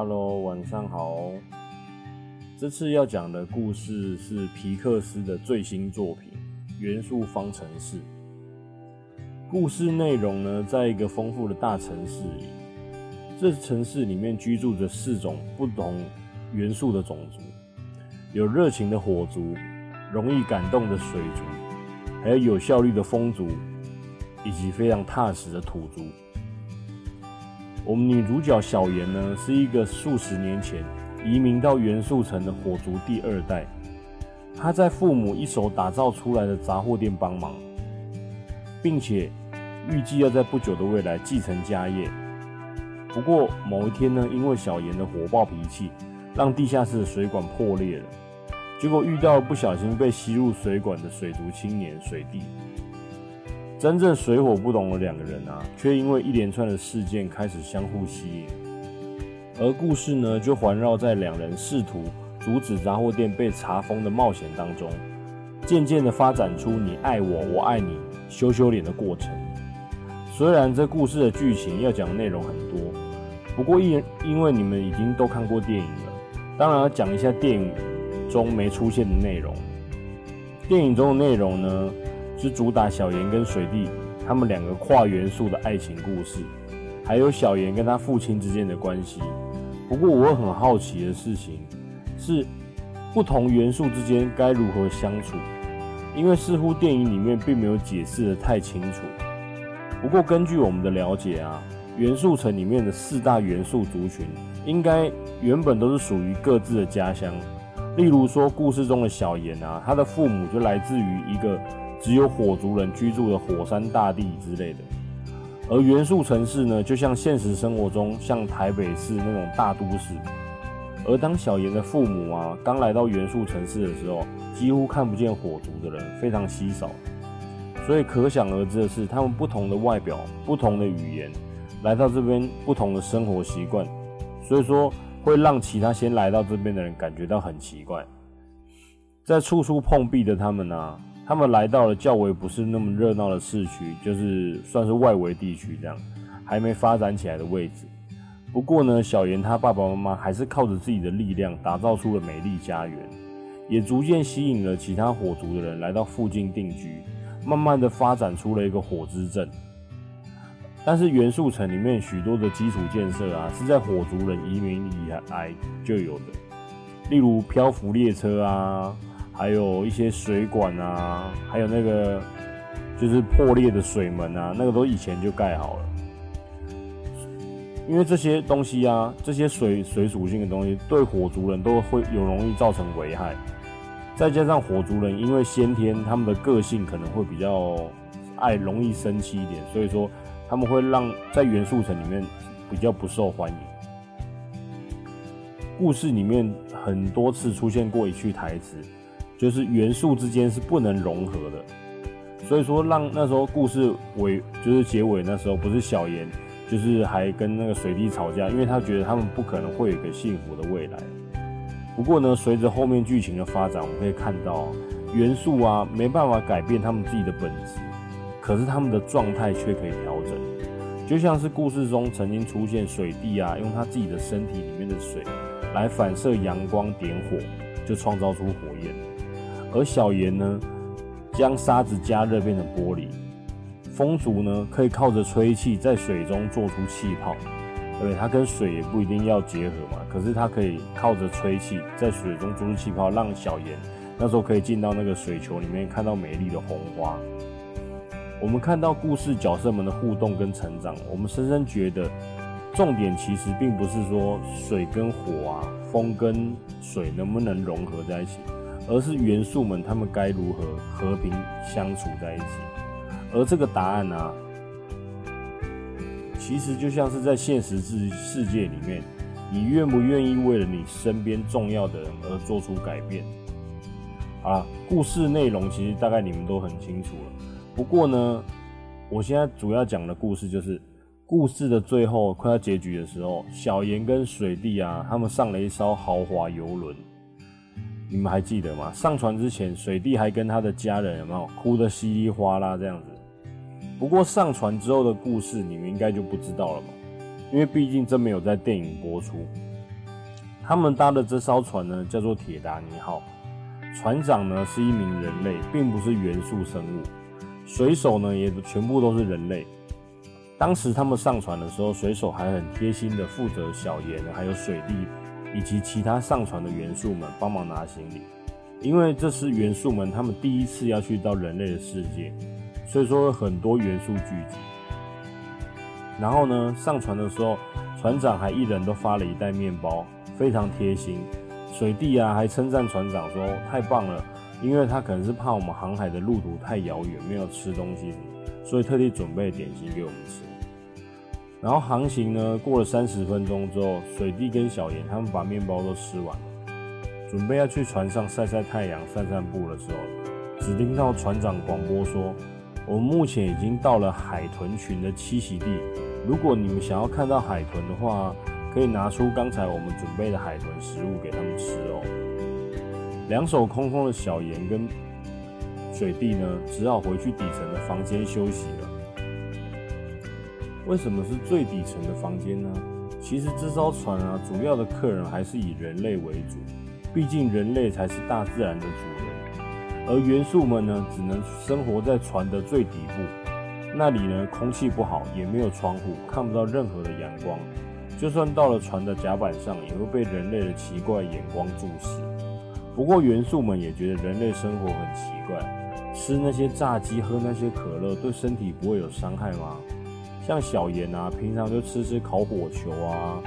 Hello，晚上好。这次要讲的故事是皮克斯的最新作品《元素方程式》。故事内容呢，在一个丰富的大城市里，这城市里面居住着四种不同元素的种族，有热情的火族，容易感动的水族，还有有效率的风族，以及非常踏实的土族。我们女主角小妍呢，是一个数十年前移民到元素城的火族第二代。她在父母一手打造出来的杂货店帮忙，并且预计要在不久的未来继承家业。不过某一天呢，因为小妍的火爆脾气，让地下室的水管破裂了，结果遇到不小心被吸入水管的水族青年水弟。真正水火不容的两个人啊，却因为一连串的事件开始相互吸引，而故事呢，就环绕在两人试图阻止杂货店被查封的冒险当中，渐渐的发展出你爱我，我爱你，羞羞脸的过程。虽然这故事的剧情要讲内容很多，不过因因为你们已经都看过电影了，当然要讲一下电影中没出现的内容。电影中的内容呢？是主打小妍跟水弟他们两个跨元素的爱情故事，还有小妍跟他父亲之间的关系。不过我很好奇的事情是，不同元素之间该如何相处？因为似乎电影里面并没有解释的太清楚。不过根据我们的了解啊，元素城里面的四大元素族群，应该原本都是属于各自的家乡。例如说，故事中的小妍啊，他的父母就来自于一个。只有火族人居住的火山大地之类的，而元素城市呢，就像现实生活中像台北市那种大都市。而当小妍的父母啊刚来到元素城市的时候，几乎看不见火族的人，非常稀少。所以可想而知的是，他们不同的外表、不同的语言，来到这边不同的生活习惯，所以说会让其他先来到这边的人感觉到很奇怪。在处处碰壁的他们呢？他们来到了较为不是那么热闹的市区，就是算是外围地区这样，还没发展起来的位置。不过呢，小妍她爸爸妈妈还是靠着自己的力量打造出了美丽家园，也逐渐吸引了其他火族的人来到附近定居，慢慢的发展出了一个火之镇。但是元素城里面许多的基础建设啊，是在火族人移民以来就有的，例如漂浮列车啊。还有一些水管啊，还有那个就是破裂的水门啊，那个都以前就盖好了。因为这些东西啊，这些水水属性的东西，对火族人都会有容易造成危害。再加上火族人因为先天他们的个性可能会比较爱容易生气一点，所以说他们会让在元素城里面比较不受欢迎。故事里面很多次出现过一句台词。就是元素之间是不能融合的，所以说让那时候故事尾就是结尾那时候不是小妍，就是还跟那个水滴吵架，因为他觉得他们不可能会有一个幸福的未来。不过呢，随着后面剧情的发展，我们可以看到元素啊没办法改变他们自己的本质，可是他们的状态却可以调整。就像是故事中曾经出现水滴啊，用他自己的身体里面的水来反射阳光点火，就创造出火焰。而小妍呢，将沙子加热变成玻璃。风族呢，可以靠着吹气在水中做出气泡，对，它跟水也不一定要结合嘛。可是它可以靠着吹气在水中做出气泡，让小妍那时候可以进到那个水球里面看到美丽的红花。我们看到故事角色们的互动跟成长，我们深深觉得，重点其实并不是说水跟火啊，风跟水能不能融合在一起。而是元素们他们该如何和平相处在一起？而这个答案呢，其实就像是在现实世世界里面，你愿不愿意为了你身边重要的人而做出改变？啊，故事内容其实大概你们都很清楚了。不过呢，我现在主要讲的故事就是故事的最后快要结局的时候，小妍跟水弟啊，他们上了一艘豪华游轮。你们还记得吗？上船之前，水弟还跟他的家人有没有哭得稀里哗啦这样子？不过上船之后的故事，你们应该就不知道了嘛，因为毕竟这没有在电影播出。他们搭的这艘船呢，叫做铁达尼号。船长呢是一名人类，并不是元素生物。水手呢也全部都是人类。当时他们上船的时候，水手还很贴心的负责小盐，还有水滴以及其他上船的元素们帮忙拿行李。因为这是元素们他们第一次要去到人类的世界，所以说有很多元素聚集。然后呢，上船的时候，船长还一人都发了一袋面包，非常贴心。水弟啊，还称赞船长说太棒了，因为他可能是怕我们航海的路途太遥远，没有吃东西什么，所以特地准备点心给我们吃。然后航行呢，过了三十分钟之后，水弟跟小严他们把面包都吃完了，准备要去船上晒晒太阳、散散步的时候，只听到船长广播说：“我们目前已经到了海豚群的栖息地，如果你们想要看到海豚的话。”可以拿出刚才我们准备的海豚食物给他们吃哦。两手空空的小严跟水弟呢，只好回去底层的房间休息了。为什么是最底层的房间呢？其实这艘船啊，主要的客人还是以人类为主，毕竟人类才是大自然的主人，而元素们呢，只能生活在船的最底部。那里呢，空气不好，也没有窗户，看不到任何的阳光。就算到了船的甲板上，也会被人类的奇怪眼光注视。不过元素们也觉得人类生活很奇怪，吃那些炸鸡、喝那些可乐，对身体不会有伤害吗？像小严啊，平常就吃吃烤火球啊，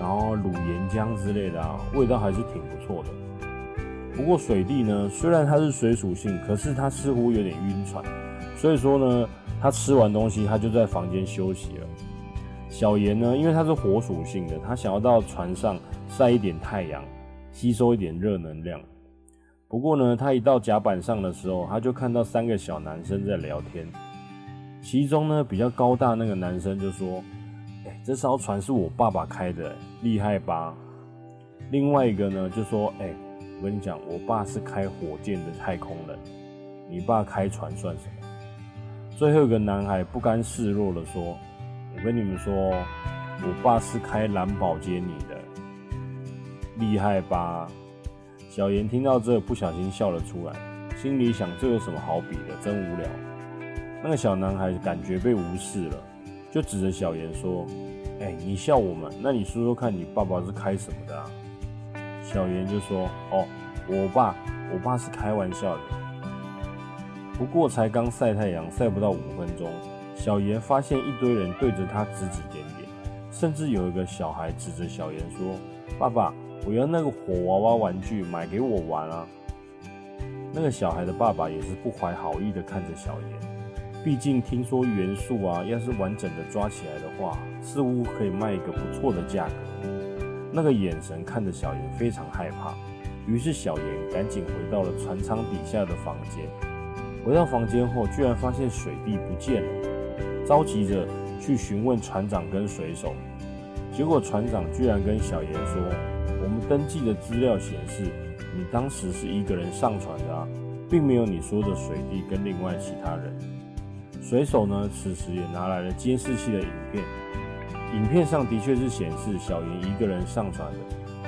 然后卤岩浆之类的啊，味道还是挺不错的。不过水弟呢，虽然它是水属性，可是它似乎有点晕船，所以说呢，他吃完东西，他就在房间休息了。小严呢，因为它是火属性的，他想要到船上晒一点太阳，吸收一点热能量。不过呢，他一到甲板上的时候，他就看到三个小男生在聊天。其中呢，比较高大那个男生就说：“哎，这艘船是我爸爸开的，厉害吧？”另外一个呢就说：“哎，我跟你讲，我爸是开火箭的太空人，你爸开船算什么？”最后一个男孩不甘示弱的说。我跟你们说，我爸是开蓝宝坚尼的，厉害吧？小严听到这，不小心笑了出来，心里想：这有什么好比的？真无聊。那个小男孩感觉被无视了，就指着小严说：“哎，你笑我们？那你说说看你爸爸是开什么的啊？”小严就说：“哦，我爸，我爸是开玩笑的。不过才刚晒太阳，晒不到五分钟。”小严发现一堆人对着他指指点点，甚至有一个小孩指着小严说：“爸爸，我要那个火娃娃玩具，买给我玩啊！”那个小孩的爸爸也是不怀好意的看着小严，毕竟听说元素啊，要是完整的抓起来的话，似乎可以卖一个不错的价格。那个眼神看着小严非常害怕，于是小严赶紧回到了船舱底下的房间。回到房间后，居然发现水弟不见了。着急着去询问船长跟水手，结果船长居然跟小严说：“我们登记的资料显示，你当时是一个人上船的啊，并没有你说的水弟跟另外其他人。”水手呢，此时也拿来了监视器的影片，影片上的确是显示小严一个人上船的，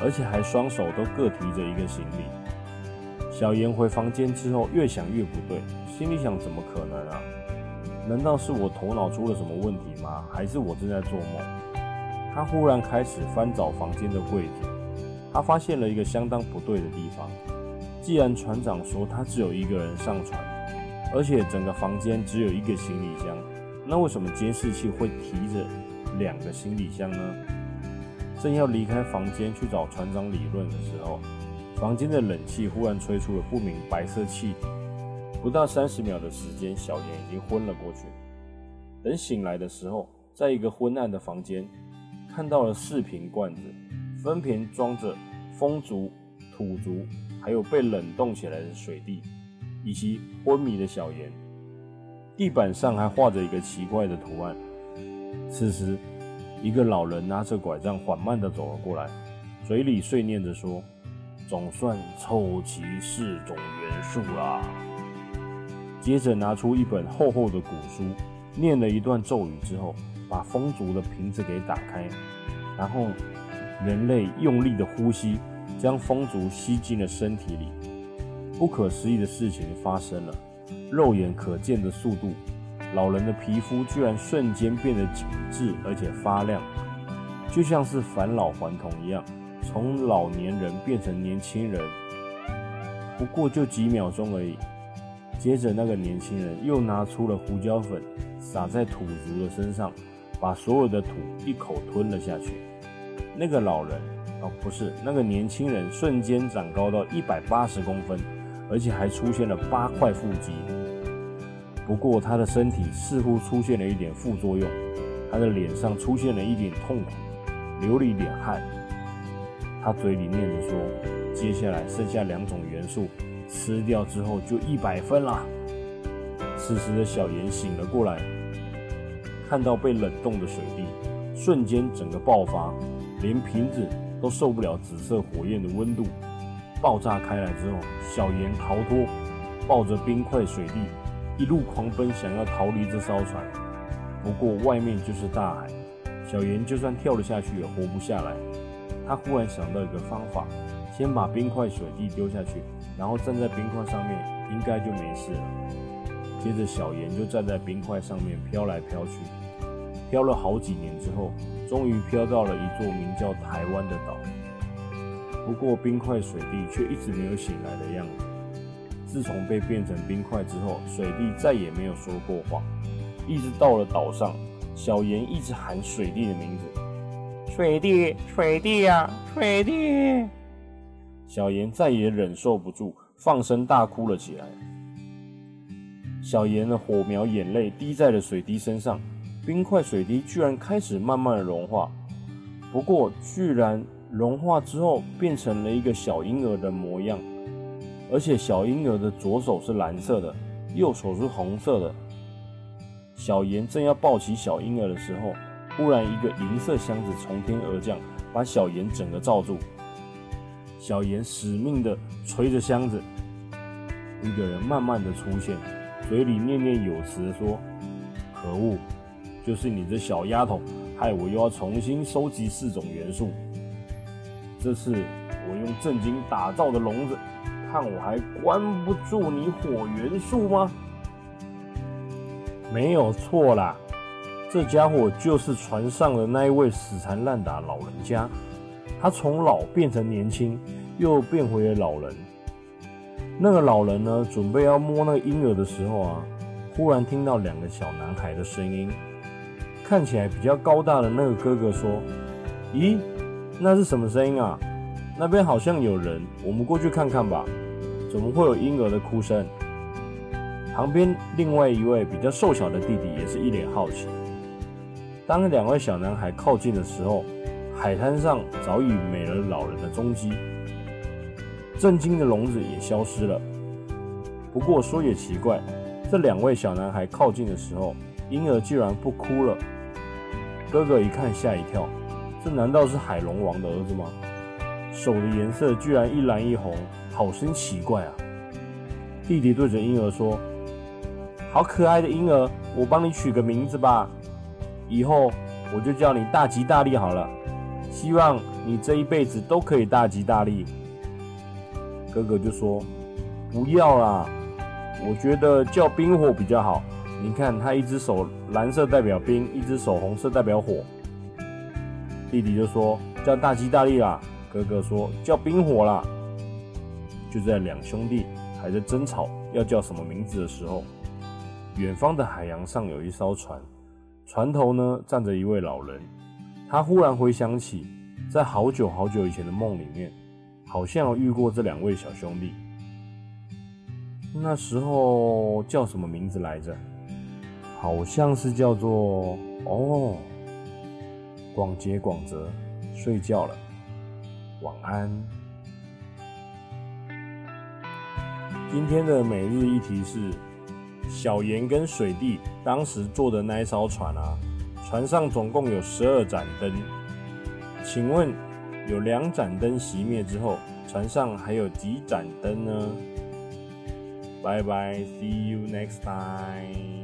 而且还双手都各提着一个行李。小严回房间之后，越想越不对，心里想：怎么可能啊？难道是我头脑出了什么问题吗？还是我正在做梦？他忽然开始翻找房间的柜子，他发现了一个相当不对的地方。既然船长说他只有一个人上船，而且整个房间只有一个行李箱，那为什么监视器会提着两个行李箱呢？正要离开房间去找船长理论的时候，房间的冷气忽然吹出了不明白色气体。不到三十秒的时间，小严已经昏了过去。等醒来的时候，在一个昏暗的房间，看到了四瓶罐子，分别装着风族、土族，还有被冷冻起来的水滴，以及昏迷的小严。地板上还画着一个奇怪的图案。此时，一个老人拿着拐杖缓慢地走了过来，嘴里碎念着说：“总算凑齐四种元素啦。”接着拿出一本厚厚的古书，念了一段咒语之后，把风族的瓶子给打开，然后人类用力的呼吸，将风族吸进了身体里。不可思议的事情发生了，肉眼可见的速度，老人的皮肤居然瞬间变得紧致而且发亮，就像是返老还童一样，从老年人变成年轻人。不过就几秒钟而已。接着，那个年轻人又拿出了胡椒粉，撒在土族的身上，把所有的土一口吞了下去。那个老人，哦，不是，那个年轻人，瞬间长高到一百八十公分，而且还出现了八块腹肌。不过，他的身体似乎出现了一点副作用，他的脸上出现了一点痛苦，流了一点汗。他嘴里念着说：“接下来剩下两种元素。”吃掉之后就一百分啦。此时的小严醒了过来，看到被冷冻的水滴，瞬间整个爆发，连瓶子都受不了紫色火焰的温度，爆炸开来之后，小严逃脱，抱着冰块水滴，一路狂奔，想要逃离这艘船。不过外面就是大海，小严就算跳了下去也活不下来。他忽然想到一个方法，先把冰块水滴丢下去。然后站在冰块上面，应该就没事了。接着，小严就站在冰块上面飘来飘去，飘了好几年之后，终于飘到了一座名叫台湾的岛。不过，冰块水滴却一直没有醒来的样子。自从被变成冰块之后，水滴再也没有说过话。一直到了岛上，小严一直喊水滴的名字：“水滴，水滴呀，水滴。”小严再也忍受不住，放声大哭了起来。小严的火苗眼泪滴在了水滴身上，冰块水滴居然开始慢慢的融化。不过，居然融化之后变成了一个小婴儿的模样，而且小婴儿的左手是蓝色的，右手是红色的。小严正要抱起小婴儿的时候，忽然一个银色箱子从天而降，把小严整个罩住。小严死命的捶着箱子，一个人慢慢的出现，嘴里念念有词的说：“可恶，就是你这小丫头，害我又要重新收集四种元素。这是我用正经打造的笼子，看我还关不住你火元素吗？”没有错啦，这家伙就是船上的那一位死缠烂打老人家。他从老变成年轻，又变回了老人。那个老人呢，准备要摸那个婴儿的时候啊，忽然听到两个小男孩的声音。看起来比较高大的那个哥哥说：“咦，那是什么声音啊？那边好像有人，我们过去看看吧。怎么会有婴儿的哭声？”旁边另外一位比较瘦小的弟弟也是一脸好奇。当两位小男孩靠近的时候，海滩上早已没了老人的踪迹，震惊的笼子也消失了。不过说也奇怪，这两位小男孩靠近的时候，婴儿居然不哭了。哥哥一看吓一跳，这难道是海龙王的儿子吗？手的颜色居然一蓝一红，好生奇怪啊！弟弟对着婴儿说：“好可爱的婴儿，我帮你取个名字吧，以后我就叫你大吉大利好了。”希望你这一辈子都可以大吉大利。哥哥就说：“不要啦，我觉得叫冰火比较好。你看他一只手蓝色代表冰，一只手红色代表火。”弟弟就说：“叫大吉大利啦。”哥哥说：“叫冰火啦。”就在两兄弟还在争吵要叫什么名字的时候，远方的海洋上有一艘船，船头呢站着一位老人。他忽然回想起，在好久好久以前的梦里面，好像遇过这两位小兄弟。那时候叫什么名字来着？好像是叫做……哦，广结广泽，睡觉了，晚安。今天的每日一题是：小严跟水弟当时坐的那一艘船啊。船上总共有十二盏灯，请问有两盏灯熄灭之后，船上还有几盏灯呢？拜拜，see you next time。